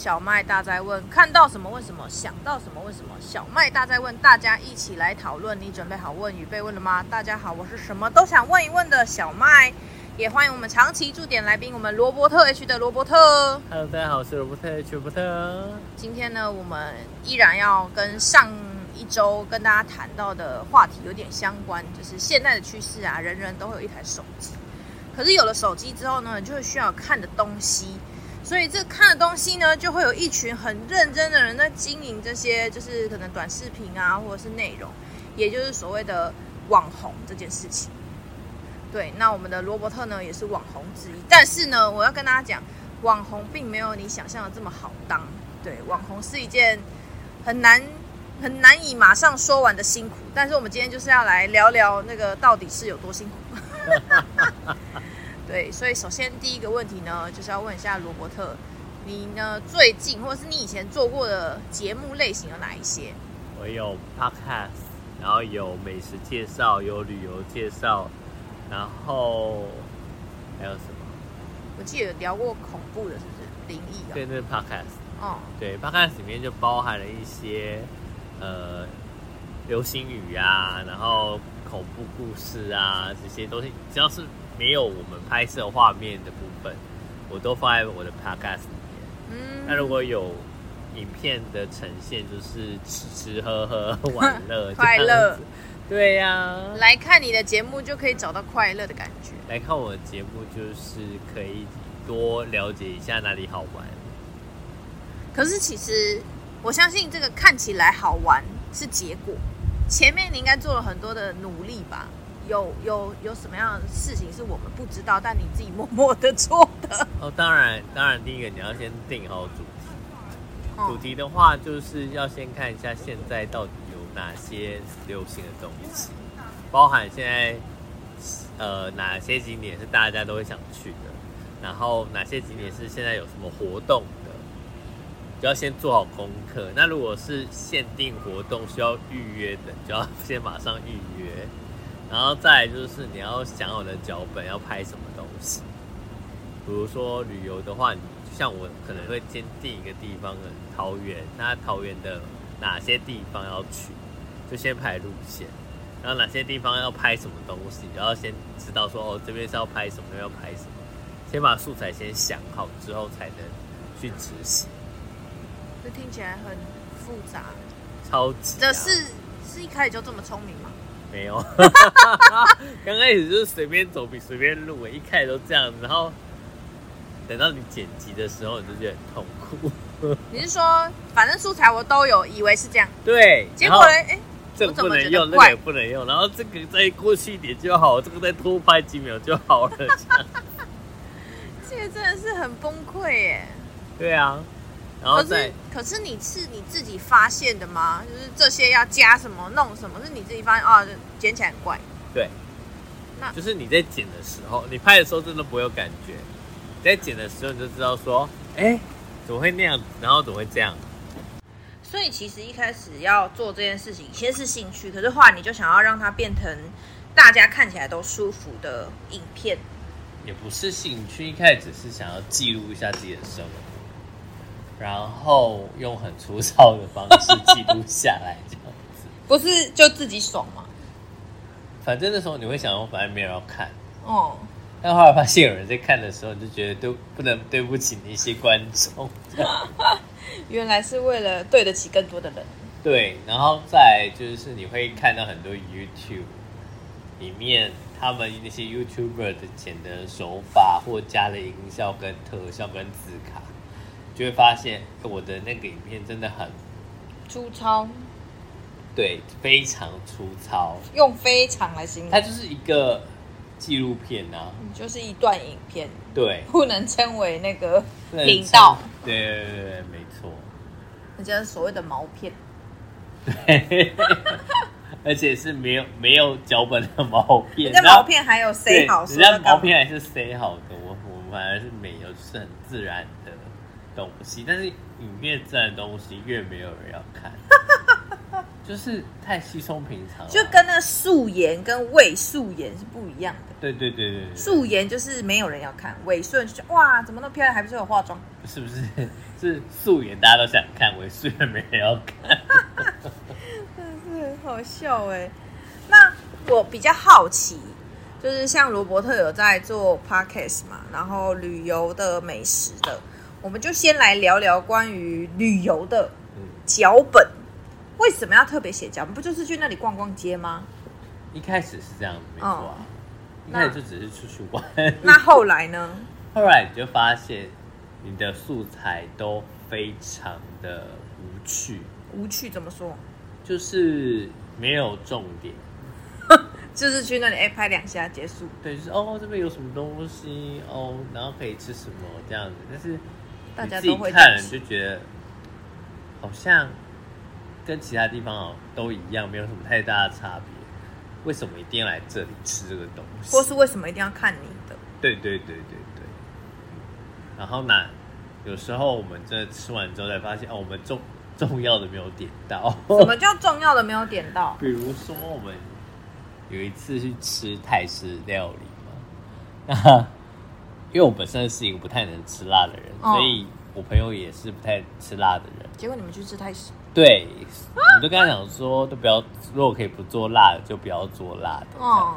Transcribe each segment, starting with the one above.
小麦大在问，看到什么问什么，想到什么问什么。小麦大在问，大家一起来讨论。你准备好问与被问了吗？大家好，我是什么都想问一问的小麦，也欢迎我们长期驻点来宾，我们罗伯特 H 的罗伯特。Hello，大家好，我是罗伯特 H 罗伯特。今天呢，我们依然要跟上一周跟大家谈到的话题有点相关，就是现在的趋势啊，人人都会有一台手机。可是有了手机之后呢，就会需要看的东西。所以这看的东西呢，就会有一群很认真的人在经营这些，就是可能短视频啊，或者是内容，也就是所谓的网红这件事情。对，那我们的罗伯特呢，也是网红之一。但是呢，我要跟大家讲，网红并没有你想象的这么好当。对，网红是一件很难、很难以马上说完的辛苦。但是我们今天就是要来聊聊那个到底是有多辛苦。对，所以首先第一个问题呢，就是要问一下罗伯特，你呢最近或者是你以前做过的节目类型有哪一些？我有 podcast，然后有美食介绍，有旅游介绍，然后还有什么？我记得有聊过恐怖的，是不是灵异啊？对，那是 podcast。哦，对，podcast 里面就包含了一些呃流星雨啊，然后恐怖故事啊这些东西，只要是。没有我们拍摄画面的部分，我都放在我的 podcast 里面。嗯，那如果有影片的呈现，就是吃吃喝喝玩乐 快乐。对呀、啊，来看你的节目就可以找到快乐的感觉。来看我的节目就是可以多了解一下哪里好玩。可是其实我相信这个看起来好玩是结果，前面你应该做了很多的努力吧？有有有什么样的事情是我们不知道，但你自己默默的做的？哦，当然，当然，第一个你要先定好主题。哦、主题的话，就是要先看一下现在到底有哪些流行的东西，包含现在呃哪些景点是大家都会想去的，然后哪些景点是现在有什么活动的，就要先做好功课。那如果是限定活动需要预约的，就要先马上预约。然后再来就是你要想好的脚本要拍什么东西，比如说旅游的话，你像我可能会先定一个地方的桃园，那桃园的哪些地方要去，就先排路线，然后哪些地方要拍什么东西，然后先知道说哦这边是要拍什么，要拍什么，先把素材先想好之后才能去执行。这听起来很复杂，超级、啊。这是是一开始就这么聪明吗？没有，刚开始就是随便走，比随便录，一开始都这样子，然后等到你剪辑的时候，你就觉得很痛苦。你是说，反正素材我都有，以为是这样，对，结果呢？哎，这个不能用，那个也不能用，然后这个再过去一点就好，这个再多拍几秒就好了。这个真的是很崩溃耶。对啊。然后可是，可是你是你自己发现的吗？就是这些要加什么、弄什么，是你自己发现啊？捡起来很怪。对，那就是你在剪的时候，你拍的时候真的不会有感觉，你在剪的时候你就知道说，哎，怎么会那样？然后怎么会这样？所以其实一开始要做这件事情，先是兴趣，可是后来你就想要让它变成大家看起来都舒服的影片。也不是兴趣，一开始只是想要记录一下自己的生活。然后用很粗糙的方式记录下来，这样子 不是就自己爽吗？反正那时候你会想说，反正没人要看哦。但后来发现有人在看的时候，你就觉得都不能对不起那些观众。原来是为了对得起更多的人。对，然后再就是你会看到很多 YouTube 里面他们那些 YouTuber 的剪的手法，或加了音效、跟特效、跟字卡。就会发现我的那个影片真的很粗糙，对，非常粗糙，用非常来形容，它就是一个纪录片啊，就是一段影片，对，不能称为那个频道，对对对对，没错，那就是所谓的毛片，对，而且是没有没有脚本的毛片，那毛片还有塞好，人家毛片还是塞好的，我我反而是没有，就是很自然的。东西，但是影片这样的东西越没有人要看，就是太稀松平常，就跟那素颜跟伪素颜是不一样的。对对对对，对，素颜就是没有人要看，伪素颜就哇，怎么那么漂亮，还不是有化妆？是不是？是素颜大家都想看，伪素颜没人要看。真的是很好笑哎。那我比较好奇，就是像罗伯特有在做 podcast 嘛，然后旅游的、美食的，我们就先来聊聊关于旅游的脚本。嗯为什么要特别写脚本？不就是去那里逛逛街吗？一开始是这样，没错啊。哦、一开始就只是出去玩。那后来呢？后来你就发现，你的素材都非常的无趣。无趣怎么说？就是没有重点，就是去那里哎拍两下结束。对，就是哦这边有什么东西哦，然后可以吃什么这样子。但是大家都会看，就觉得好像。跟其他地方哦都一样，没有什么太大的差别。为什么一定要来这里吃这个东西？或是为什么一定要看你的？对对对对对。然后呢，有时候我们真的吃完之后才发现，哦，我们重重要的没有点到。什么叫重要的没有点到？比如说我们有一次去吃泰式料理嘛，那因为我本身是一个不太能吃辣的人，哦、所以我朋友也是不太吃辣的人。结果你们去吃泰式？对，我就跟他讲说，都不要，如果可以不做辣的，就不要做辣的。哦。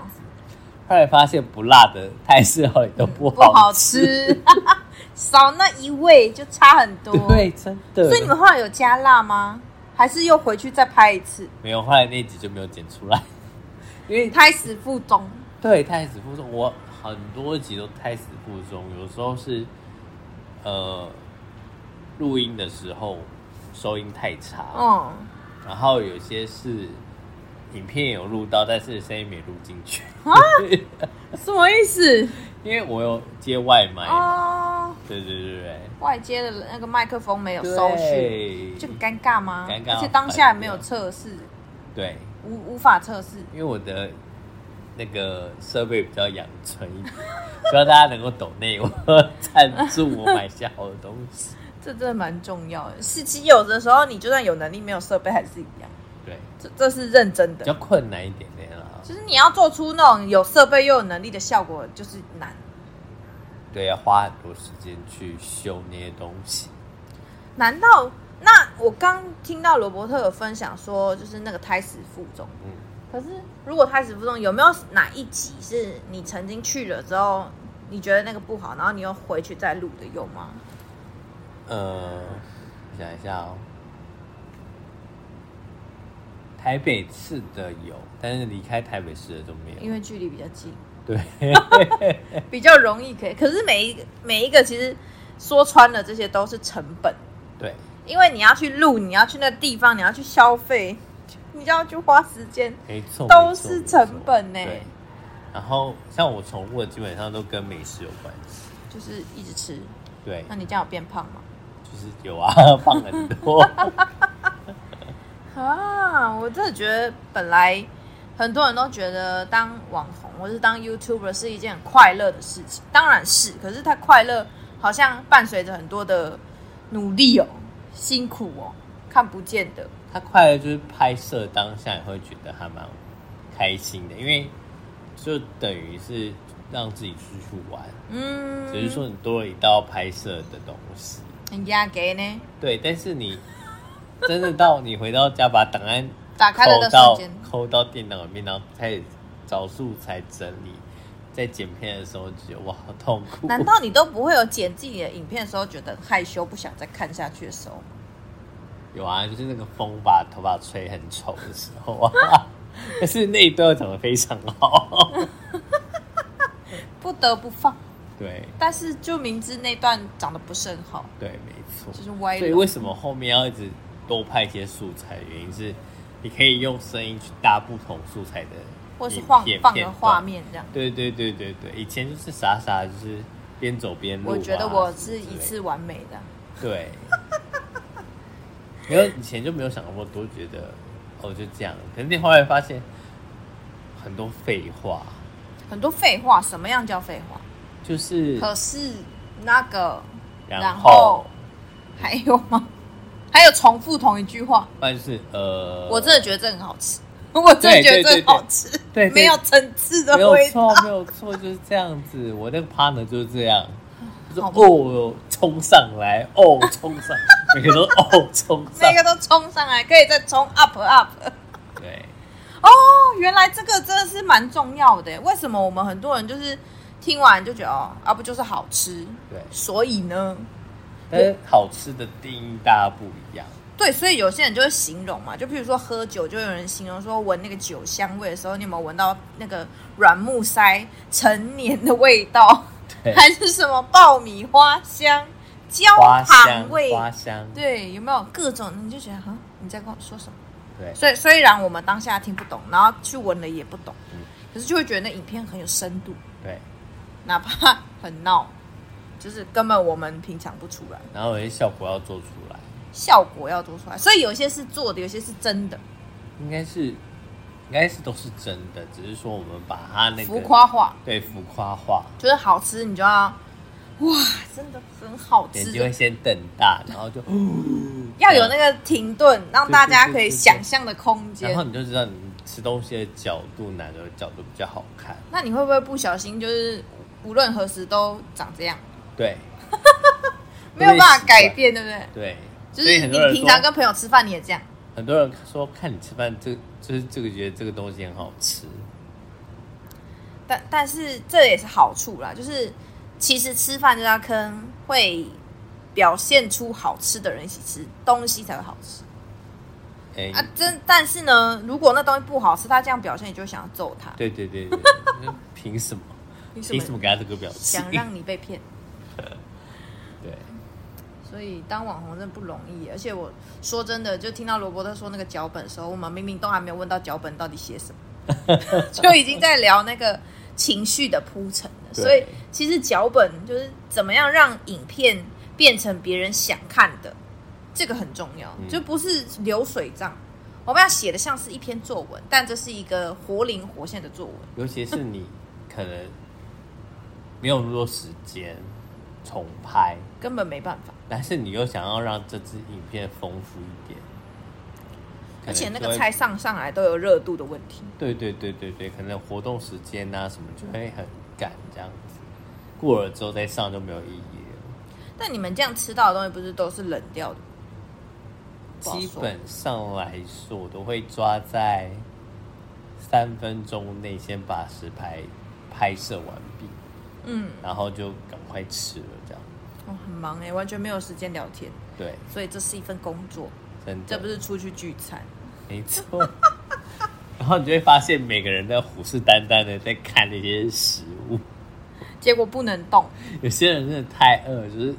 后来发现不辣的泰式料理都不好吃，不好吃 少那一味就差很多。对，真的。所以你们后来有加辣吗？还是又回去再拍一次？没有，后来那集就没有剪出来，因为胎死腹中。对，胎死腹中，我很多集都胎死腹中，有时候是呃录音的时候。收音太差，嗯，然后有些是影片有录到，但是声音没录进去。啊？什么意思？因为我有接外麦哦，对对对对，外接的那个麦克风没有收讯，就很尴尬吗？尴尬，而且当下也没有测试，对，无无法测试，因为我的那个设备比较阳春一点，希望大家能够抖内我赞助我买下好的东西。这真的蛮重要的，是其实有的时候你就算有能力，没有设备还是一样。对，这这是认真的，比较困难一点点啦。就是你要做出那种有设备又有能力的效果，就是难。对，要花很多时间去修那些东西。难道那我刚听到罗伯特有分享说，就是那个胎死腹中。嗯。可是如果胎死腹中，有没有哪一集是你曾经去了之后，你觉得那个不好，然后你又回去再录的，有吗？呃，想一下哦，台北市的有，但是离开台北市的都没有，因为距离比较近。对，比较容易可以。可是每一个每一个其实说穿了，这些都是成本。对，因为你要去录，你要去那地方，你要去消费，你就要去花时间，没错，都是成本呢。然后像我宠物的，基本上都跟美食有关系，就是一直吃。对。那你这样有变胖吗？就是有啊，胖很多 啊！我真的觉得，本来很多人都觉得当网红或是当 YouTuber 是一件很快乐的事情，当然是。可是他快乐好像伴随着很多的努力哦，辛苦哦，看不见的。他快乐就是拍摄当下，也会觉得还蛮开心的，因为就等于是让自己出去玩，嗯，只是说你多了一道拍摄的东西。人家给呢？对，但是你真的到你回到家，把档案打开的瞬间，抠到电脑里面，然后开始找素材整理，在剪片的时候觉得哇，好痛苦。难道你都不会有剪自己的影片的时候觉得害羞，不想再看下去的时候？有啊，就是那个风把头发吹很丑的时候啊。但是那一段长得非常好，不得不放。对，但是就明知那段长得不是很好，对，没错，就是歪。所以为什么后面要一直多拍一些素材？原因是你可以用声音去搭不同素材的，或是放放个画面这样。对对对对对，以前就是傻傻就是边走边录。我觉得我是一次完美的。对，因为以前就没有想过多，觉得哦就这样。可是你后来发现很多废话，很多废话，什么样叫废话？就是，可是那个，然后，还有吗？还有重复同一句话，但是呃，我真的觉得这很好吃，我真的觉得这很好吃，对，没有层次的味道，没有错，没有错，就是这样子。我那个 partner 就是这样，就是哦，冲上来，哦，冲上，每个都哦，冲，每个都冲上来，可以再冲 up up。对，哦，原来这个真的是蛮重要的。为什么我们很多人就是听完就觉得哦，啊不就是好吃？对，所以呢？但是好吃的定义大家不一样。对，所以有些人就会形容嘛，就譬如说喝酒，就有人形容说闻那个酒香味的时候，你有没有闻到那个软木塞陈年的味道？对，还是什么爆米花香、焦糖味、花香？对，有没有各种？你就觉得哈，你在跟我说什么？对，所以虽然我们当下听不懂，然后去闻了也不懂，嗯，可是就会觉得那影片很有深度。对，哪怕很闹。就是根本我们品尝不出来，然后有些效果要做出来，效果要做出来，所以有些是做的，有些是真的，应该是，应该是都是真的，只是说我们把它那个浮夸化，对，浮夸化，就是好吃，你就要哇，真的很好吃，眼睛会先瞪大，然后就要有那个停顿，让大家可以想象的空间，然后你就知道你吃东西的角度哪个角度比较好看。那你会不会不小心就是无论何时都长这样？对，没有办法改变，对不对？对，就是你平常跟朋友吃饭，你也这样。很多人说看你吃饭，这就是这个觉得这个东西很好吃。但但是这也是好处啦，就是其实吃饭就要坑会表现出好吃的人一起吃东西才会好吃。哎啊，真但是呢，如果那东西不好吃，他这样表现，你就想要揍他。对对对对，凭什么？凭什么给他这个表情？想让你被骗。对，所以当网红真的不容易，而且我说真的，就听到罗伯特说那个脚本的时候，我们明明都还没有问到脚本到底写什么，就已经在聊那个情绪的铺陈了。所以其实脚本就是怎么样让影片变成别人想看的，这个很重要，就不是流水账。我们要写的像是一篇作文，但这是一个活灵活现的作文，尤其是你可能没有那么多时间。重拍根本没办法，但是你又想要让这支影片丰富一点，而且那个菜上上来都有热度的问题。对对对对对，可能活动时间啊什么就会很赶这样子，过了之后再上就没有意义了。但你们这样吃到的东西不是都是冷掉的？基本上来说，我都会抓在三分钟内先把实拍拍摄完毕。嗯，然后就赶快吃了，这样。哦，很忙哎，完全没有时间聊天。对，所以这是一份工作，真的，这不是出去聚餐。没错。然后你就会发现，每个人都虎视眈眈的在看那些食物，结果不能动。有些人真的太饿，就是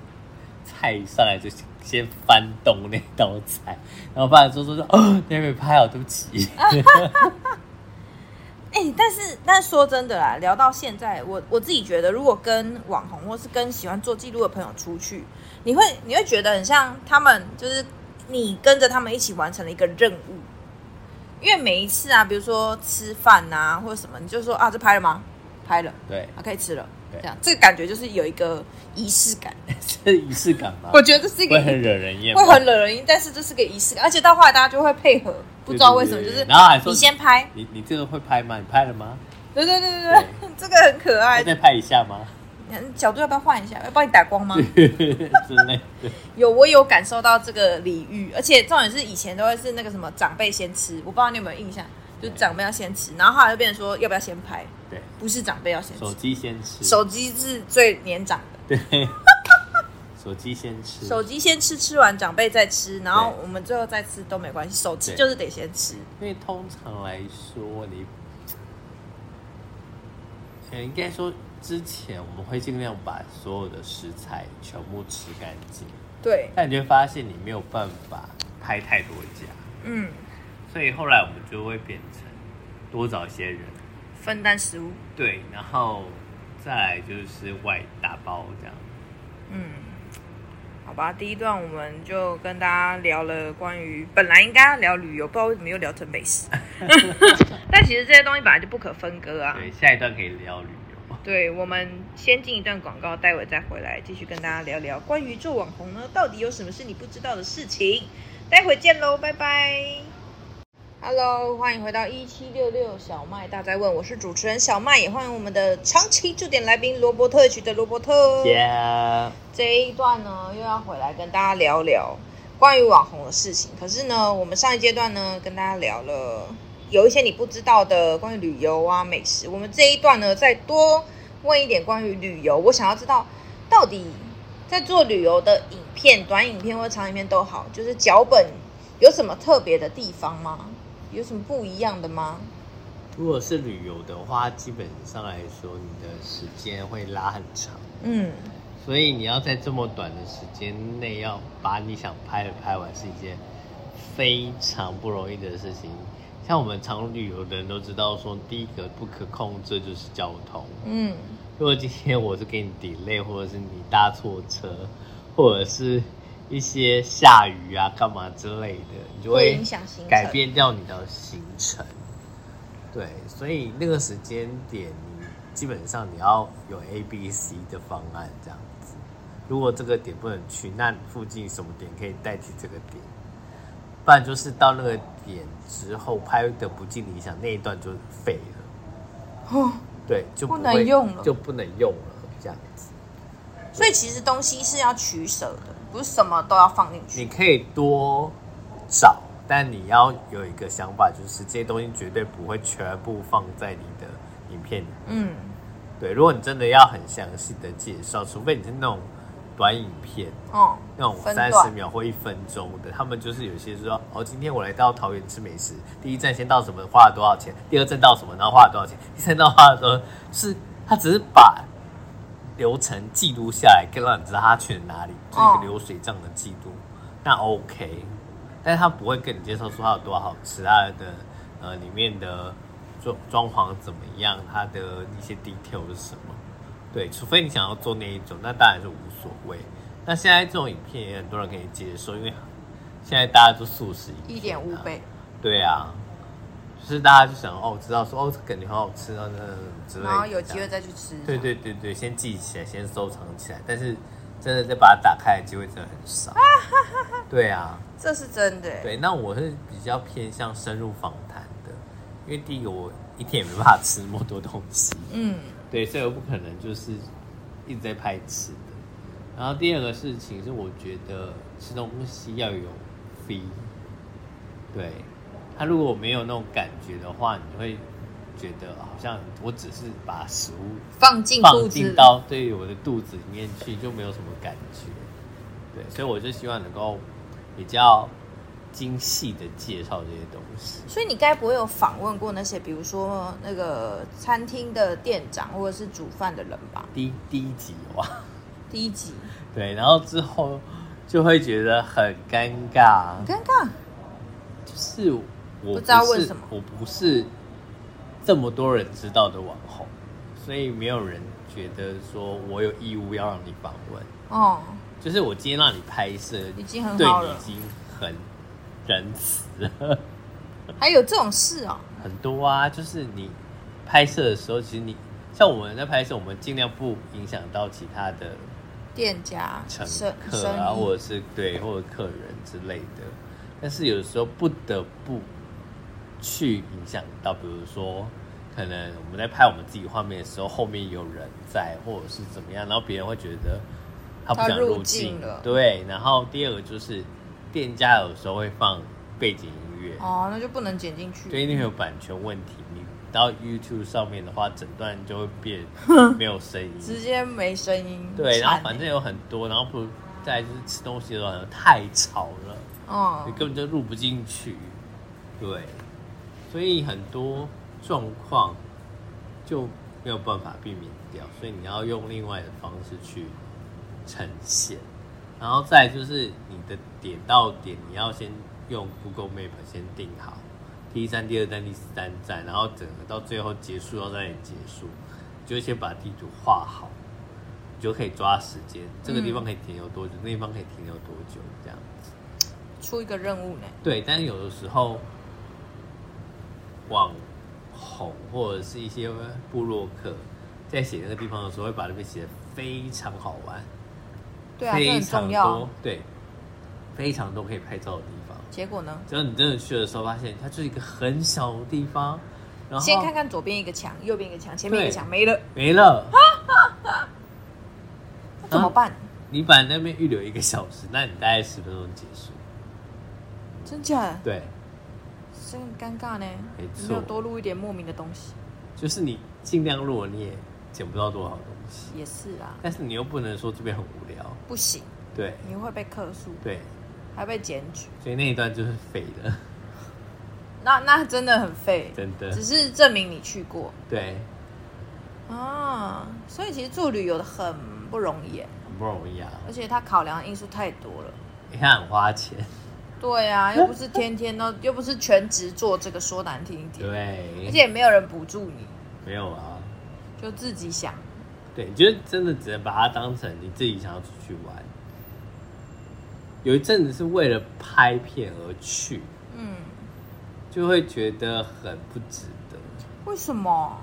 菜一上来就先翻动那道菜，然后发现说说说，哦，你还没拍好，对不起。哎、欸，但是但是说真的啦，聊到现在，我我自己觉得，如果跟网红或是跟喜欢做记录的朋友出去，你会你会觉得很像他们，就是你跟着他们一起完成了一个任务。因为每一次啊，比如说吃饭啊或者什么，你就说啊，这拍了吗？拍了，对，啊，可以吃了。这样，这个感觉就是有一个仪式感，是仪式感吗？我觉得这是一个会很惹人厌，会很惹人厌，但是这是个仪式感，而且到后来大家就会配合，不知道为什么，就是然后还说你先拍，你你这个会拍吗？你拍了吗？对对对对对，这个很可爱，再拍一下吗？角度要不要换一下？要帮你打光吗？之类的。有，我有感受到这个礼遇，而且重点是以前都会是那个什么长辈先吃，我不知道你有没有印象。就长辈要先吃，然后后来就变成说要不要先拍？对，不是长辈要先吃，手机先吃，手机是最年长的。对，手机先吃，手机先吃，吃完长辈再吃，然后我们最后再吃都没关系。手机就是得先吃，因为通常来说，你，应该说之前我们会尽量把所有的食材全部吃干净。对，但你就会发现你没有办法拍太多家。嗯。所以后来我们就会变成多找一些人分担食物，对，然后再来就是外打包这样。嗯，好吧，第一段我们就跟大家聊了关于本来应该要聊旅游，不知道为什么又聊成美食。但其实这些东西本来就不可分割啊。对，下一段可以聊旅游。对，我们先进一段广告，待会再回来继续跟大家聊聊关于做网红呢，到底有什么是你不知道的事情？待会见喽，拜拜。Hello，欢迎回到一七六六小麦大在问，我是主持人小麦，也欢迎我们的长期驻点来宾罗伯特区的罗伯特。Yeah。这一段呢，又要回来跟大家聊聊关于网红的事情。可是呢，我们上一阶段呢，跟大家聊了有一些你不知道的关于旅游啊、美食。我们这一段呢，再多。问一点关于旅游，我想要知道，到底在做旅游的影片、短影片或长影片都好，就是脚本有什么特别的地方吗？有什么不一样的吗？如果是旅游的话，基本上来说，你的时间会拉很长。嗯，所以你要在这么短的时间内要把你想拍的拍完，是一件非常不容易的事情。像我们常旅游的人都知道，说第一个不可控制就是交通。嗯，如果今天我是给你 delay，或者是你搭错车，或者是一些下雨啊、干嘛之类的，你就会影响行程，改变掉你的行程。对，所以那个时间点，你基本上你要有 A、B、C 的方案这样子。如果这个点不能去，那附近什么点可以代替这个点？不然就是到那个点之后拍的不尽理想，那一段就废了。哦，对，就不，不能用了，就不能用了，这样子。所以其实东西是要取舍的，不是什么都要放进去。你可以多找，但你要有一个想法，就是这些东西绝对不会全部放在你的影片里。嗯，对，如果你真的要很详细的介绍，除非你是那种。短影片哦，那种三十秒或一分钟的，他们就是有些说哦，今天我来到桃园吃美食，第一站先到什么，花了多少钱？第二站到什么，然后花了多少钱？第三站花了多少？是他只是把流程记录下来，更让你知道他去了哪里，就是一个流水账的记录，那 OK。但是他不会跟你介绍说他有多好吃，他的呃里面的装装潢怎么样，他的一些 detail 是什么。对，除非你想要做那一种，那当然是无所谓。那现在这种影片也很多人可以接受，因为现在大家都素食一点五倍。对啊，就是大家就想哦，知道说哦，这感觉很好吃啊，那之类的。然后有机会再去吃。对对对对，先记起来，先收藏起来。但是真的再把它打开的机会真的很少。对啊，这是真的。对，那我是比较偏向深入访谈的，因为第一个我一天也没办法吃那么多东西。嗯。对，所以我不可能就是一直在拍吃的。然后第二个事情是，我觉得吃东西要有 feel。对，他如果没有那种感觉的话，你会觉得好像我只是把食物放进放进到对我的肚子里面去，就没有什么感觉。对，所以我就希望能够比较。精细的介绍这些东西，所以你该不会有访问过那些，比如说那个餐厅的店长或者是煮饭的人吧？第第一集哇，第一集，对，然后之后就会觉得很尴尬，很尴尬，就是我不，不知道为什么，我不是这么多人知道的网红，所以没有人觉得说我有义务要让你访问。哦，就是我今天让你拍摄，已经很好了，对你已经很。仁慈了，还有这种事哦？很多啊，就是你拍摄的时候，其实你像我们在拍摄，我们尽量不影响到其他的店家、乘客啊，或者是对或者客人之类的。但是有时候不得不去影响到，比如说可能我们在拍我们自己画面的时候，后面有人在，或者是怎么样，然后别人会觉得他不想入镜了。对，然后第二个就是。店家有时候会放背景音乐哦，那就不能剪进去，对，因为有版权问题。你到 YouTube 上面的话，整段就会变没有声音，直接没声音。对，然后反正有很多，然后不再就是吃东西的时候太吵了，哦，你根本就录不进去。对，所以很多状况就没有办法避免掉，所以你要用另外的方式去呈现。然后再就是你的点到点，你要先用 Google Map 先定好第一站、第二站、第三站，然后整个到最后结束要在那里结束，就先把地图画好，你就可以抓时间，这个地方可以停留多久，嗯、那地方可以停留多久，这样子出一个任务呢？对，但是有的时候网红或者是一些部落客，在写那个地方的时候，会把那边写的非常好玩，对啊，非常多，啊、对，非常多可以拍照的地方。结果呢？只要你真的去的时候，发现它就是一个很小的地方。然后先看看左边一个墙，右边一个墙，前面一个墙没了，没了。那怎么办？你把那边预留一个小时，那你大概十分钟结束。真假的？对。真尴尬呢。没错。没有多录一点莫名的东西。就是你尽量录，你也捡不到多少东西。也是啊。但是你又不能说这边很无聊。不行。对。你会被客诉。对。还被检举。所以那一段就是废的。那那真的很废。真的。只是证明你去过。对。啊，所以其实做旅游的很不容易，很不容易啊。而且他考量的因素太多了。你看很花钱。对啊，又不是天天都，又不是全职做这个，说难听一点。对，而且也没有人补助你。没有啊，就自己想。对，你觉得真的只能把它当成你自己想要出去玩。有一阵子是为了拍片而去，嗯，就会觉得很不值得。为什么？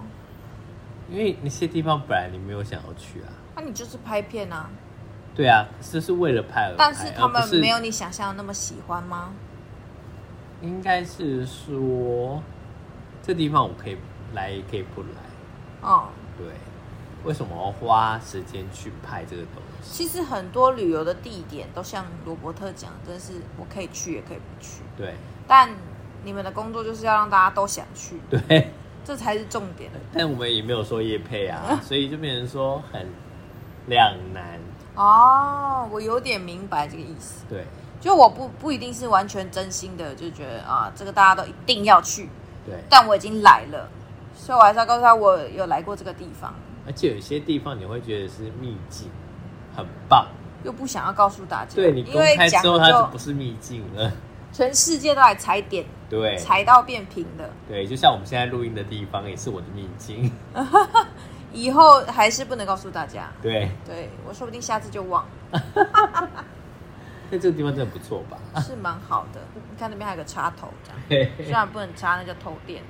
因为那些地方本来你没有想要去啊。那、啊、你就是拍片啊。对啊，这是为了拍而拍，但是他们没有你想象的那么喜欢吗？应该是说，这地方我可以来，也可以不来。哦，对，为什么要花时间去拍这个东西？其实很多旅游的地点都像罗伯特讲，真是我可以去，也可以不去。对，但你们的工作就是要让大家都想去，对，这才是重点。但我们也没有说夜配啊，所以就变成说很两难。哦，我有点明白这个意思。对，就我不不一定是完全真心的，就觉得啊，这个大家都一定要去。对，但我已经来了，所以我还是要告诉他我有来过这个地方。而且有些地方你会觉得是秘境，很棒，又不想要告诉大家。对，你公开之后它就不是秘境了，全世界都来踩点，对，踩到变平的。对，就像我们现在录音的地方也是我的秘境。以后还是不能告诉大家。对，对我说不定下次就忘。那这个地方真的不错吧？是蛮好的。你看那边还有个插头，这样 虽然不能插，那叫偷电。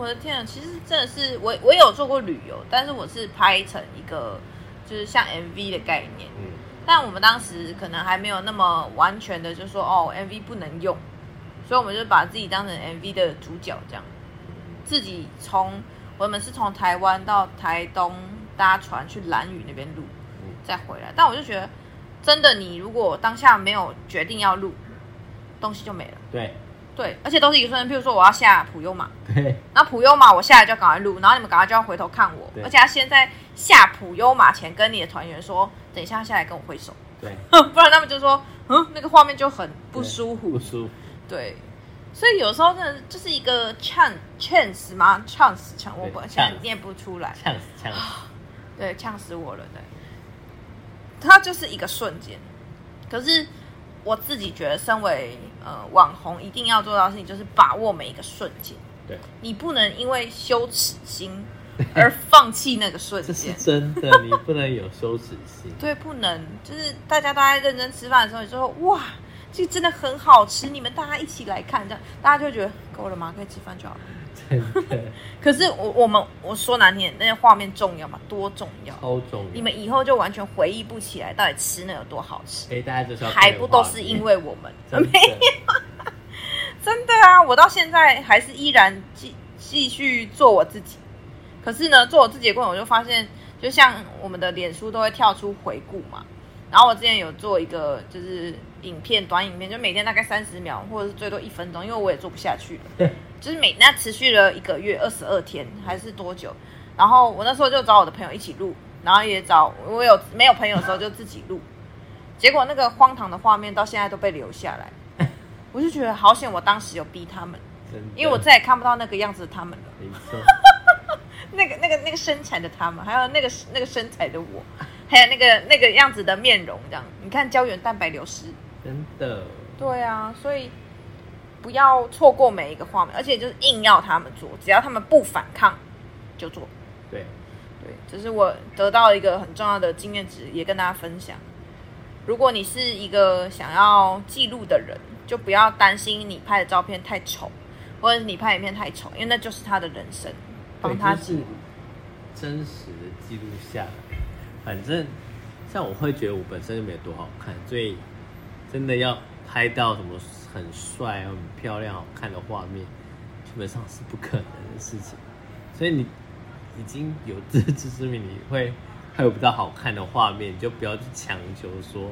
我的天啊！其实真的是我，我有做过旅游，但是我是拍成一个就是像 MV 的概念。嗯。但我们当时可能还没有那么完全的，就说哦，MV 不能用，所以我们就把自己当成 MV 的主角这样。自己从我们是从台湾到台东搭船去兰屿那边录，再回来。但我就觉得，真的，你如果当下没有决定要录，东西就没了。对对，而且都是一个瞬间。譬如说，我要下普悠玛，对，然后普悠玛我下来就要赶快录，然后你们赶快就要回头看我，而且他先在下普悠玛前跟你的团员说，等一下下来跟我挥手，对，不然他们就说，嗯，那个画面就很不舒服，不舒服，对。所以有时候真的就是一个 chance chance 吗？chance chance，我现在念不出来。chance chance，对，呛死我了，对。它就是一个瞬间，可是我自己觉得，身为呃网红，一定要做到的事情就是把握每一个瞬间。对，你不能因为羞耻心 而放弃那个瞬间。这是真的，你不能有羞耻心。对，不能，就是大家都在认真吃饭的时候，你就说哇。这真的很好吃，你们大家一起来看，这样大家就觉得够了吗？可以吃饭就好了。真的。可是我我们我说难听点，那些画面重要吗？多重要？超重要。你们以后就完全回忆不起来，到底吃那有多好吃？哎，大家就是还不都是因为我们？没有，真的啊！我到现在还是依然继继续做我自己。可是呢，做我自己的过程，我就发现，就像我们的脸书都会跳出回顾嘛。然后我之前有做一个就是影片，短影片，就每天大概三十秒，或者是最多一分钟，因为我也做不下去了。对，就是每那持续了一个月二十二天还是多久？然后我那时候就找我的朋友一起录，然后也找我有没有朋友的时候就自己录。结果那个荒唐的画面到现在都被留下来，我就觉得好险，我当时有逼他们，因为我再也看不到那个样子的他们了。没错，那个那个那个身材的他们，还有那个那个身材的我。还有那个那个样子的面容，这样你看胶原蛋白流失，真的。对啊，所以不要错过每一个画面，而且就是硬要他们做，只要他们不反抗就做。对，对，这是我得到一个很重要的经验值，也跟大家分享。如果你是一个想要记录的人，就不要担心你拍的照片太丑，或者是你拍影片太丑，因为那就是他的人生。帮他记录真实的记录下来。反正像我会觉得我本身就没有多好看，所以真的要拍到什么很帅、很漂亮、好看的画面，基本上是不可能的事情。所以你已经有自知之明，你会拍不到好看的画面，你就不要去强求说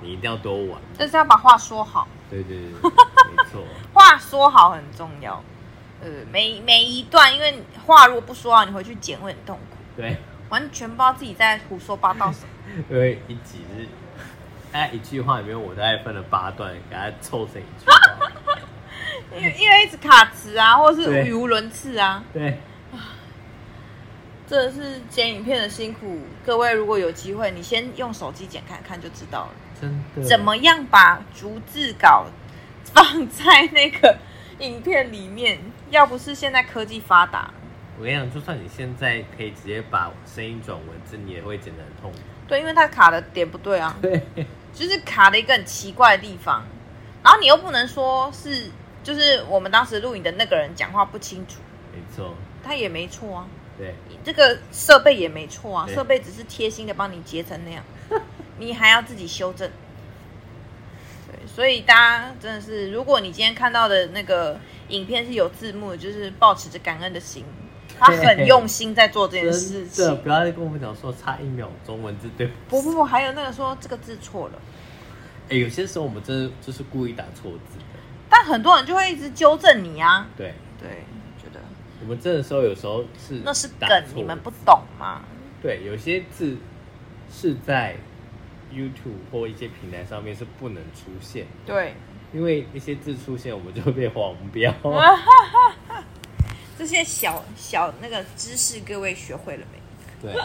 你一定要多玩。但是要把话说好。对对对，没错。话说好很重要。呃，每每一段，因为话如果不说好，你回去剪会很痛苦。对。完全不知道自己在胡说八道什么。因为一集是，哎，一句话里面我大概分了八段，给它凑成一句话。因为因为一直卡词啊，或者是语无伦次啊。对。这是剪影片的辛苦，各位如果有机会，你先用手机剪看看就知道了。真的。怎么样把逐字稿放在那个影片里面？要不是现在科技发达。我跟你讲，就算你现在可以直接把声音转文字，你也会剪得很痛苦。对，因为它卡的点不对啊。对，就是卡了一个很奇怪的地方。然后你又不能说是，就是我们当时录影的那个人讲话不清楚。没错。他也没错啊。对。这个设备也没错啊，设备只是贴心的帮你截成那样，你还要自己修正。对，所以大家真的是，如果你今天看到的那个影片是有字幕的，就是保持着感恩的心。他很用心在做这件事情，不要再跟我们讲说差一秒钟文字对不？不不不，还有那个说这个字错了。哎，有些时候我们真的就是故意打错字的，但很多人就会一直纠正你啊。对对，觉得我们真的时候有时候是那是梗，你们不懂吗？对，有些字是在 YouTube 或一些平台上面是不能出现。对，因为一些字出现，我们就会被黄标。这些小小那个知识，各位学会了没？对，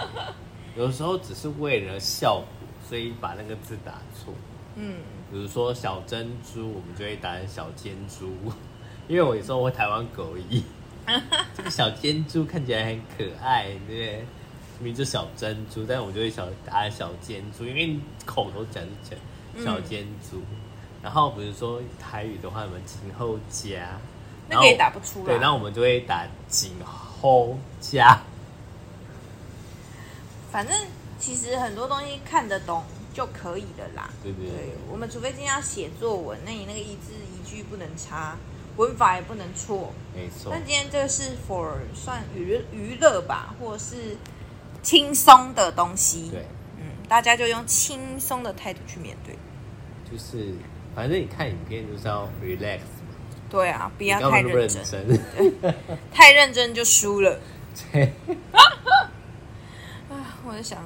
有时候只是为了效果，所以把那个字打错。嗯，比如说小珍珠，我们就会打成小尖珠，因为我有时候会台湾狗语，这个小尖珠看起来很可爱，对不对？名字小珍珠，但我就会小打成小尖珠，因为口头讲就讲小尖珠。嗯、然后比如说台语的话，我们前后加。那个也打不出来。对，那我们就会打井后加。反正其实很多东西看得懂就可以了啦。对对对，对。我们除非今天要写作文，那你那个一字一句不能差，文法也不能错。没错。但今天这个是 for 算娱娱乐吧，或者是轻松的东西。对。嗯，大家就用轻松的态度去面对。就是，反正你看影片就是要 relax。对啊，不要太认真，太认真就输了。对，啊，我在想，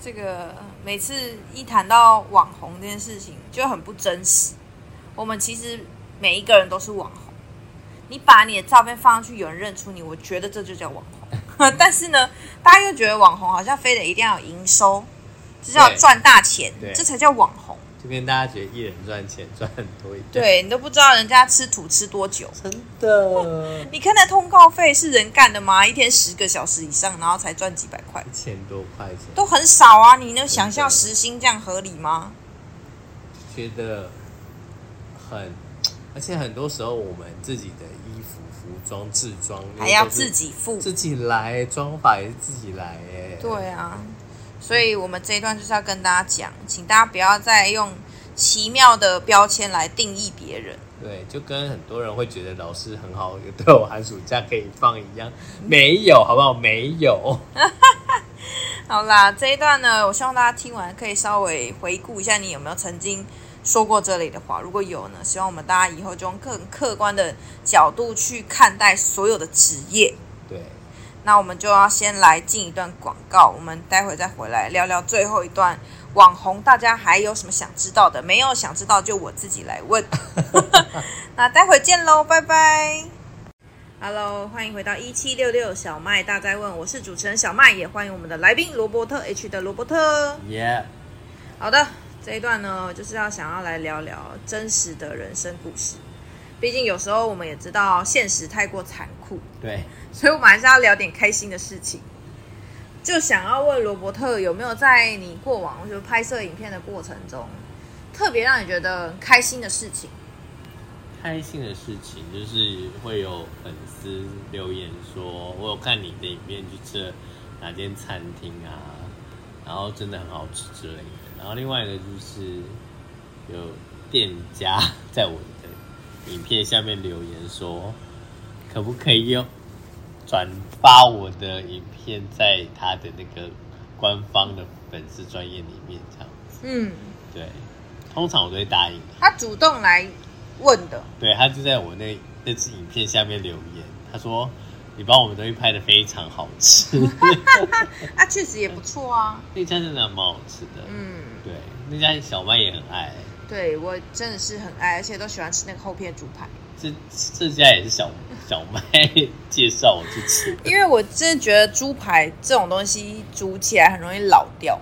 这个每次一谈到网红这件事情，就很不真实。我们其实每一个人都是网红，你把你的照片放上去，有人认出你，我觉得这就叫网红。但是呢，大家又觉得网红好像非得一定要有营收，就是要赚大钱，这才叫网红。就跟大家觉得一人赚钱赚很多一点，对，你都不知道人家吃土吃多久，真的。你看那通告费是人干的吗？一天十个小时以上，然后才赚几百块，一千多块钱都很少啊！你能想象时薪这样合理吗？觉得很，而且很多时候我们自己的衣服、服装、制装还要自己付，自己来，妆法也是自己来，哎，对啊。所以，我们这一段就是要跟大家讲，请大家不要再用奇妙的标签来定义别人。对，就跟很多人会觉得老师很好，有对我寒暑假可以放一样，没有，好不好？没有。好啦，这一段呢，我希望大家听完可以稍微回顾一下，你有没有曾经说过这类的话？如果有呢，希望我们大家以后就用更客观的角度去看待所有的职业。对。那我们就要先来进一段广告，我们待会再回来聊聊最后一段网红。大家还有什么想知道的？没有想知道就我自己来问。那待会见喽，拜拜。Hello，欢迎回到一七六六小麦大在问，我是主持人小麦，也欢迎我们的来宾罗伯特 H 的罗伯特。Yeah。好的，这一段呢，就是要想要来聊聊真实的人生故事。毕竟有时候我们也知道现实太过残酷，对，所以我们还是要聊点开心的事情。就想要问罗伯特，有没有在你过往就拍摄影片的过程中，特别让你觉得开心的事情？开心的事情，就是会有粉丝留言说，我有看你的影片去吃哪间餐厅啊，然后真的很好吃之类的。然后另外一个就是有店家 在我的影片下面留言说，可不可以用转发我的影片在他的那个官方的粉丝专业里面这样子？嗯，对，通常我都会答应。他主动来问的，对，他就在我那那次影片下面留言，他说。你把我们东西拍的非常好吃，那 确实也不错啊。那家真的蛮好吃的，嗯，对，那家小麦也很爱。对，我真的是很爱，而且都喜欢吃那个厚片猪排。这这家也是小 小麦 介绍我去吃，因为我真的觉得猪排这种东西煮起来很容易老掉，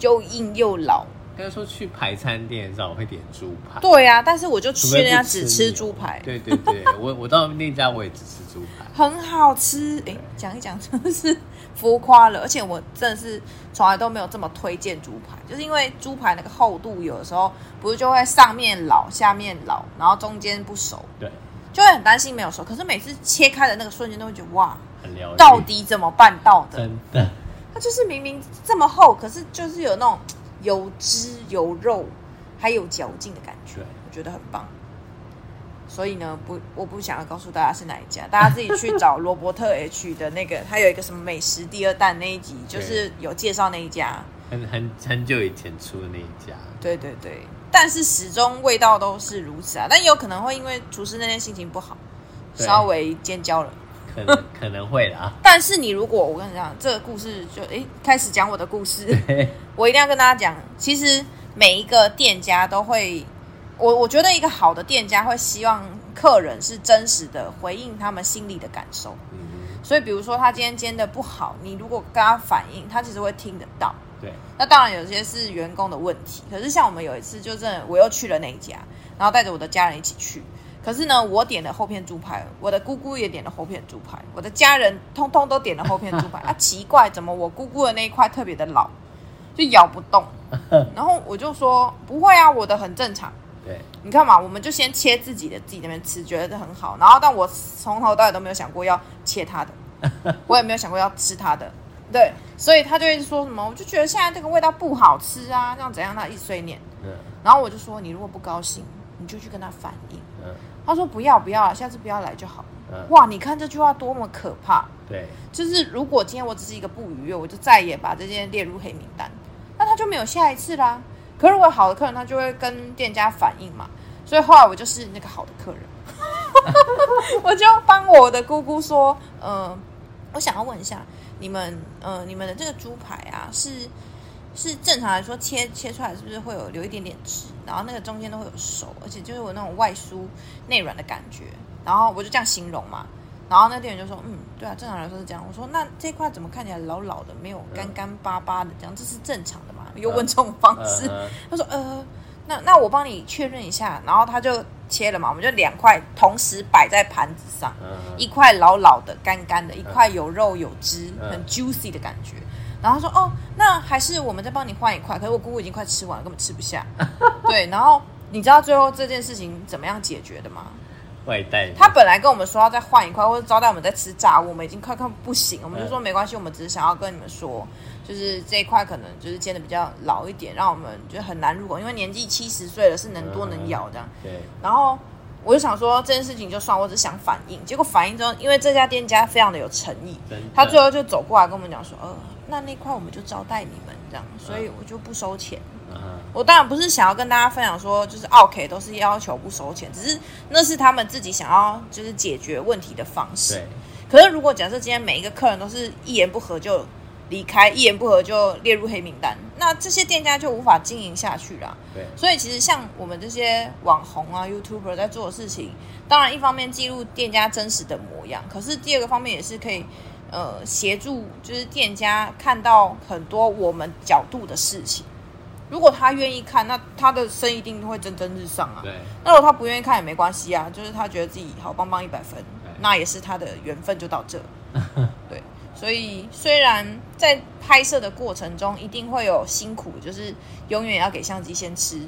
又硬又老。应该说去排餐店的时候我会点猪排。对呀、啊，但是我就去人家只吃猪排。对对对，我我到那家我也只吃猪排，很好吃。哎，讲一讲真的是浮夸了，而且我真的是从来都没有这么推荐猪排，就是因为猪排那个厚度有的时候不是就会上面老下面老，然后中间不熟，对，就会很担心没有熟。可是每次切开的那个瞬间都会觉得哇，很到底怎么办到的？真的，它就是明明这么厚，可是就是有那种。有汁有肉，还有嚼劲的感觉，我觉得很棒。所以呢，不，我不想要告诉大家是哪一家，大家自己去找罗伯特 H 的那个，他有一个什么美食第二弹那一集，就是有介绍那一家，很很很久以前出的那一家。对对对，但是始终味道都是如此啊，但有可能会因为厨师那天心情不好，稍微尖叫了。可能 可能会啦，但是你如果我跟你讲这个故事就，就、欸、诶开始讲我的故事，我一定要跟大家讲，其实每一个店家都会，我我觉得一个好的店家会希望客人是真实的回应他们心里的感受，嗯、所以比如说他今天煎的不好，你如果跟他反映，他其实会听得到。对，那当然有些是员工的问题，可是像我们有一次就真的我又去了那一家，然后带着我的家人一起去。可是呢，我点了厚片猪排，我的姑姑也点了厚片猪排，我的家人通通都点了厚片猪排 啊！奇怪，怎么我姑姑的那一块特别的老，就咬不动？然后我就说不会啊，我的很正常。对，你看嘛，我们就先切自己的，自己那边吃，觉得很好。然后，但我从头到尾都没有想过要切他的，我也没有想过要吃他的。对，所以他就会说什么，我就觉得现在这个味道不好吃啊，这样怎样？他一碎念。然后我就说，你如果不高兴，你就去跟他反映。他说不要不要，下次不要来就好。嗯、哇，你看这句话多么可怕！对，就是如果今天我只是一个不愉悦，我就再也把这件列入黑名单，那他就没有下一次啦。可如果好的客人，他就会跟店家反映嘛。所以后来我就是那个好的客人，我就帮我的姑姑说，嗯、呃，我想要问一下你们，呃，你们的这个猪排啊是。是正常来说切切出来是不是会有留一点点汁，然后那个中间都会有熟，而且就是有那种外酥内软的感觉。然后我就这样形容嘛，然后那店员就说：“嗯，对啊，正常来说是这样。”我说：“那这块怎么看起来老老的，没有干干巴巴的这样，这是正常的嘛？”又问这种方式，他说：“呃，那那我帮你确认一下。”然后他就切了嘛，我们就两块同时摆在盘子上，一块老老的干干的，一块有肉有汁，很 juicy 的感觉。然后说哦，那还是我们再帮你换一块。可是我姑姑已经快吃完了，根本吃不下。对，然后你知道最后这件事情怎么样解决的吗？外带。他本来跟我们说要再换一块，或者招待我们再吃炸物，我们已经快看不行。我们就说没关系，我们只是想要跟你们说，就是这一块可能就是煎的比较老一点，让我们就很难入口，因为年纪七十岁了，是能多能咬这样。对。然后我就想说这件事情就算，我只想反映。结果反映之后，因为这家店家非常的有诚意，他最后就走过来跟我们讲说，呃。那那块我们就招待你们这样，所以我就不收钱。Uh. 我当然不是想要跟大家分享说，就是 OK 都是要求不收钱，只是那是他们自己想要就是解决问题的方式。对可是如果假设今天每一个客人都是一言不合就离开，一言不合就列入黑名单，那这些店家就无法经营下去了。对。所以其实像我们这些网红啊、YouTuber 在做的事情，当然一方面记录店家真实的模样，可是第二个方面也是可以。呃，协助就是店家看到很多我们角度的事情。如果他愿意看，那他的生意一定会蒸蒸日上啊。对。那如果他不愿意看也没关系啊，就是他觉得自己好棒棒一百分，那也是他的缘分就到这。对。所以虽然在拍摄的过程中一定会有辛苦，就是永远要给相机先吃。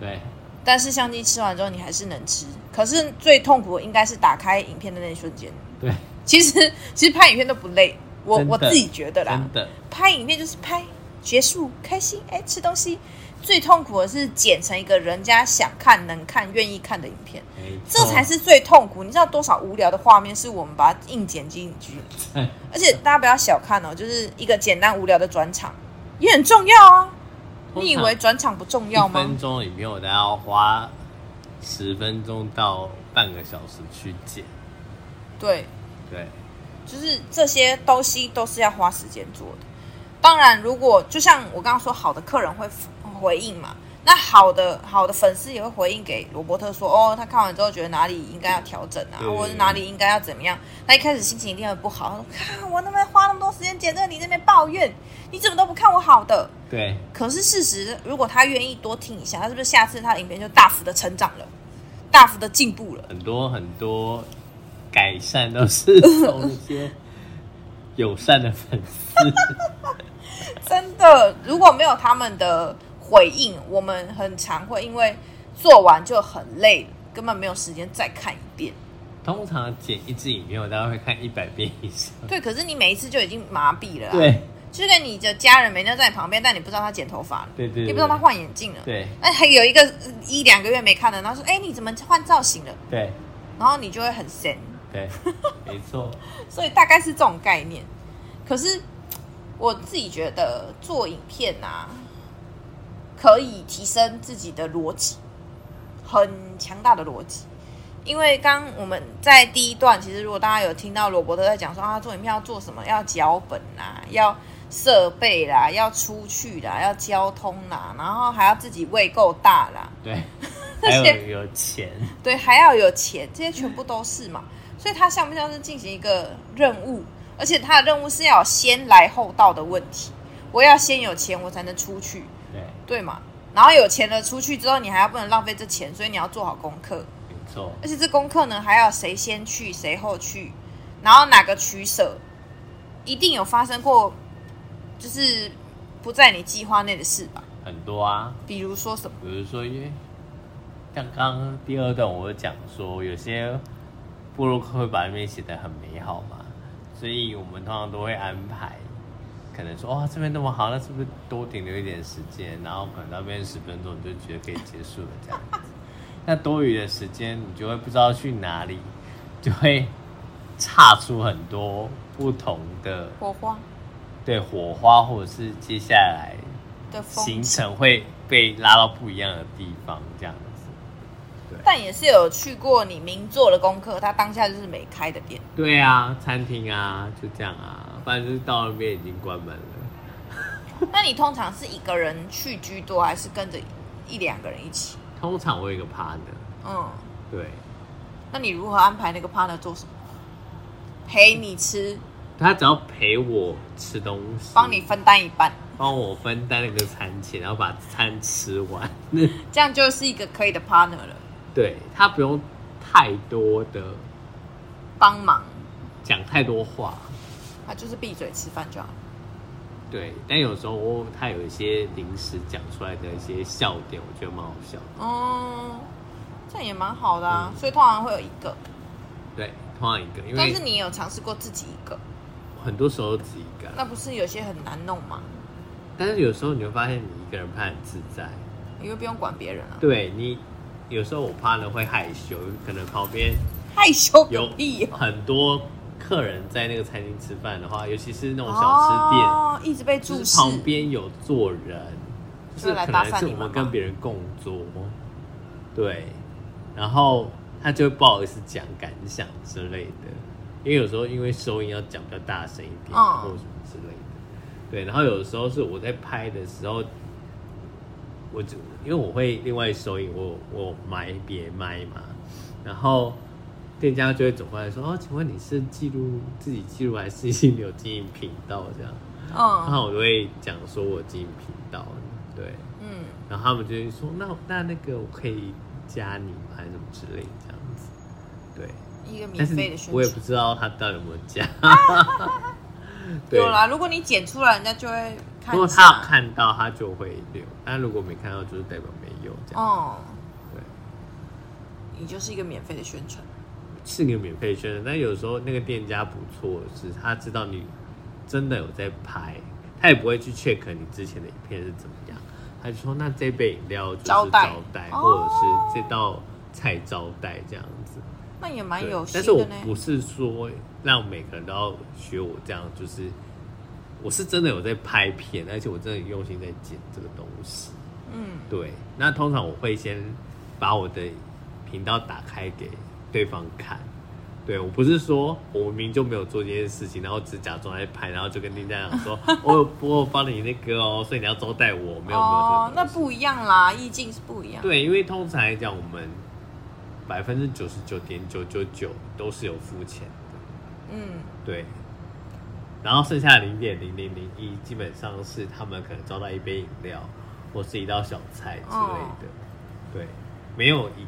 对。但是相机吃完之后你还是能吃。可是最痛苦的应该是打开影片的那一瞬间。对，其实 其实拍影片都不累，我我自己觉得啦。真的，拍影片就是拍结束开心，哎，吃东西。最痛苦的是剪成一个人家想看、能看、愿意看的影片，这才是最痛苦。你知道多少无聊的画面是我们把它硬剪进去？而且大家不要小看哦，就是一个简单无聊的转场也很重要啊。你以为转场不重要吗？一分钟影片我都要花十分钟到半个小时去剪。对对，就是这些东西都是要花时间做的。当然，如果就像我刚刚说，好的客人会。回应嘛，那好的好的粉丝也会回应给罗伯特说，哦，他看完之后觉得哪里应该要调整啊，或者哪里应该要怎么样。他一开始心情一定会不好，他说，看我那边花那么多时间剪这个，你那边抱怨，你怎么都不看我好的？对。可是事实，如果他愿意多听一下，他是不是下次他的影片就大幅的成长了，大幅的进步了？很多很多改善都是从一些友善的粉丝。真的，如果没有他们的。回应我们很常会因为做完就很累，根本没有时间再看一遍。通常剪一支影片，我大概会看一百遍以上。对，可是你每一次就已经麻痹了。对，就跟你的家人每天在你旁边，但你不知道他剪头发了。对，对对，你不知道他换眼镜了。对，那还有一个一两个月没看的，然后说：“哎，你怎么换造型了？”对，然后你就会很神。对，没错。所以大概是这种概念。可是我自己觉得做影片啊。可以提升自己的逻辑，很强大的逻辑。因为刚我们在第一段，其实如果大家有听到罗伯特在讲说啊，做影片要做什么，要脚本啊，要设备啦，要出去啦，要交通啦，然后还要自己胃够大啦，对，还要有钱，对，还要有钱，这些全部都是嘛。所以他像不像是进行一个任务？而且他的任务是要先来后到的问题，我要先有钱，我才能出去。对对嘛，然后有钱了出去之后，你还要不能浪费这钱，所以你要做好功课。没错，而且这功课呢，还要谁先去谁后去，然后哪个取舍，一定有发生过，就是不在你计划内的事吧？很多啊，比如说什么？比如说，因为像刚刚第二段我讲说，有些部落客会把那边写的很美好嘛，所以我们通常都会安排。可能说哦，这边那么好，那是不是多停留一点时间？然后可能那边十分钟，你就觉得可以结束了这样子。那多余的时间，你就会不知道去哪里，就会岔出很多不同的火花。对，火花，或者是接下来的行程会被拉到不一样的地方，这样子。对。但也是有去过你明做的功课，他当下就是没开的店。对啊，餐厅啊，就这样啊。反正就是到那边已经关门了。那你通常是一个人去居多，还是跟着一两个人一起？通常我有一个 partner。嗯，对。那你如何安排那个 partner 做什么？陪你吃？他只要陪我吃东西，帮你分担一半，帮我分担那个餐钱，然后把餐吃完。这样就是一个可以的 partner 了。对，他不用太多的帮忙，讲太多话。他就是闭嘴吃饭就好。对，但有时候他有一些临时讲出来的一些笑点，我觉得蛮好笑的。嗯，这样也蛮好的啊。嗯、所以通常会有一个。对，通常一个。因为但是你有尝试过自己一个？很多时候自己一个。那不是有些很难弄吗？但是有时候你会发现，你一个人拍很自在，因为不用管别人啊。对你，有时候我怕呢会害羞，可能旁边害羞有很多。客人在那个餐厅吃饭的话，尤其是那种小吃店，哦、一直被注视，旁边有坐人，就是可能是我们跟别人共桌，对，然后他就不好意思讲感想之类的，因为有时候因为收音要讲比较大声一点，或者什么之类的，对，然后有的时候是我在拍的时候，我就因为我会另外收音，我我买别卖嘛，然后。店家就会走过来说：“哦，请问你是记录自己记录，还是你有经营频道这样？”哦，然后我就会讲说我经营频道，对，嗯，然后他们就会说：“那那那个我可以加你吗？还是什么之类这样子？”对，一个免费的宣传，我也不知道他到底有没有加。对有啦，如果你剪出来，人家就会看。如果他有看到，他就会留；但如果没看到，就是代表没有这样。哦，对。你就是一个免费的宣传，是个免费宣传。但有时候那个店家不错，是他知道你真的有在拍，他也不会去 check 你之前的影片是怎么样，他就说那这杯饮料就是招待，或者是这道菜招待这样子。那也蛮有心的。但是我不是说让每个人都要学我这样，就是我是真的有在拍片，而且我真的用心在剪这个东西。嗯，对。那通常我会先把我的频道打开给对方看。对，我不是说我明明就没有做这件事情，然后只假装在拍，然后就跟丁家长说，我有我帮你那个哦，所以你要招待我，没有没有。哦，那不一样啦，意境是不一样。对，因为通常来讲，我们百分之九十九点九九九都是有付钱的。嗯，对。然后剩下零点零零零一，基本上是他们可能招待一杯饮料。或是一道小菜之类的，哦、对，没有一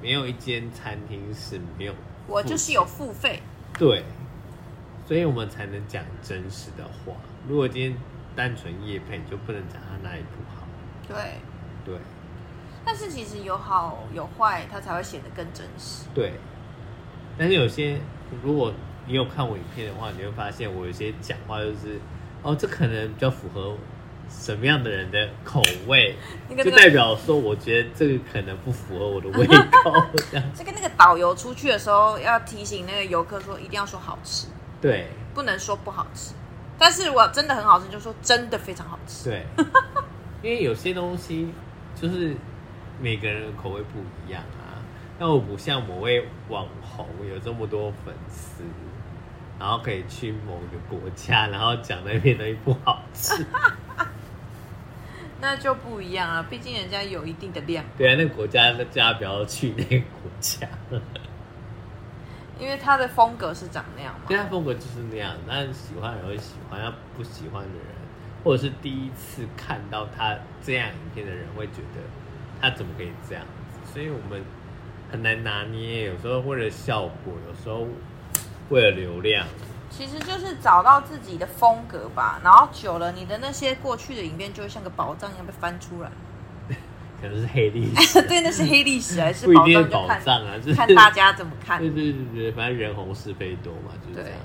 没有一间餐厅是没有，我就是有付费，对，所以我们才能讲真实的话。如果今天单纯夜配，你就不能讲他哪里不好，对对。但是其实有好有坏，它才会显得更真实。对，但是有些如果你有看我影片的话，你会发现我有些讲话就是，哦，这可能比较符合。什么样的人的口味，就代表说，我觉得这个可能不符合我的胃口。这样，这跟那个导游出去的时候要提醒那个游客说，一定要说好吃，对，不能说不好吃。但是我真的很好吃，就说真的非常好吃。对，因为有些东西就是每个人的口味不一样啊。那我不像某位网红有这么多粉丝。然后可以去某个国家，然后讲那边东西不好吃，那就不一样啊！毕竟人家有一定的量。对啊，那个国家大家不要去那个国家，因为他的风格是长那样嘛。对，他风格就是那样，但喜欢的人会喜欢，他不喜欢的人，或者是第一次看到他这样影片的人，会觉得他怎么可以这样子？所以我们很难拿捏，有时候为了效果，有时候。为了流量，其实就是找到自己的风格吧。然后久了，你的那些过去的影片就会像个宝藏一样被翻出来。可能是黑历史，对，那是黑历史还是不一定宝藏啊？就是 看大家怎么看。对对对对，反正人红是非多嘛，就是这样。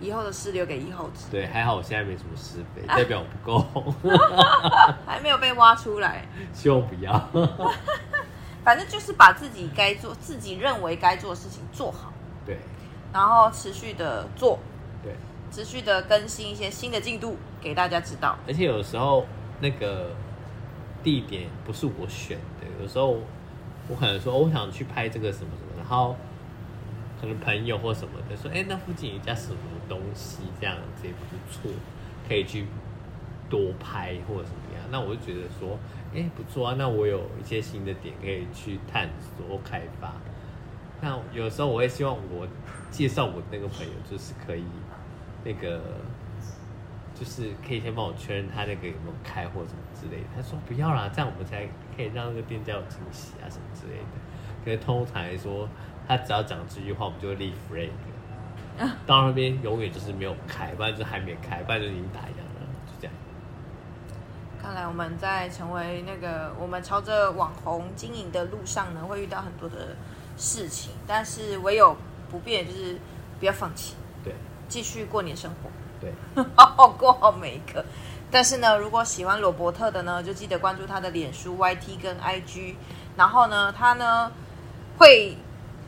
以后的事留给以后吃。对，还好我现在没什么是非，代表我不够红，还没有被挖出来。希望不要。反正就是把自己该做、自己认为该做的事情做好。对。然后持续的做，对，持续的更新一些新的进度给大家知道。而且有时候那个地点不是我选的，有时候我可能说我想去拍这个什么什么，然后可能朋友或什么的说，哎，那附近有一家什么东西这样子也不错，可以去多拍或者怎么样。那我就觉得说，哎，不错啊，那我有一些新的点可以去探索开发。那有时候我会希望我介绍我那个朋友，就是可以那个，就是可以先帮我确认他那个有没有开或什么之类的。他说不要啦，这样我们才可以让那个店家有惊喜啊什么之类的。可是通常来说，他只要讲这句话，我们就会立 flag。到那边永远就是没有开，不然就还没开，不然就已经打烊了，就这样。看来我们在成为那个我们朝着网红经营的路上呢，会遇到很多的。事情，但是唯有不变就是不要放弃，对，继续过你的生活，对，好 好过好每一刻。但是呢，如果喜欢罗伯特的呢，就记得关注他的脸书、YT 跟 IG。然后呢，他呢会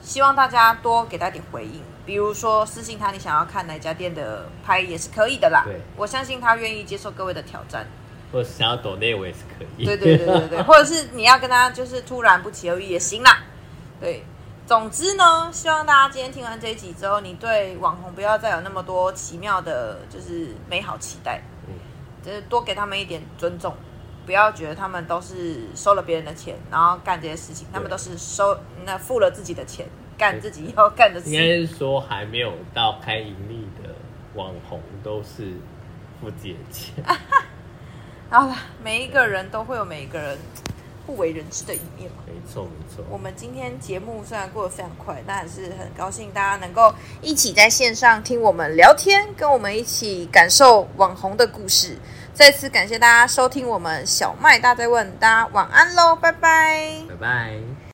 希望大家多给他点回应，比如说私信他，你想要看哪家店的拍也是可以的啦。对，我相信他愿意接受各位的挑战，或者想要抖内我也是可以。对对对对对，或者是你要跟他就是突然不期而遇也行啦。对。总之呢，希望大家今天听完这一集之后，你对网红不要再有那么多奇妙的，就是美好期待，嗯，就是多给他们一点尊重，不要觉得他们都是收了别人的钱，然后干这些事情，他们都是收那付了自己的钱，干自己要干的事情。应该是说，还没有到开盈利的网红都是付自己的钱。好了，每一个人都会有每一个人。不为人知的一面嘛，没错没错。我们今天节目虽然过得非常快，但还是很高兴大家能够一起在线上听我们聊天，跟我们一起感受网红的故事。再次感谢大家收听我们小麦大在问，大家晚安喽，拜拜，拜拜。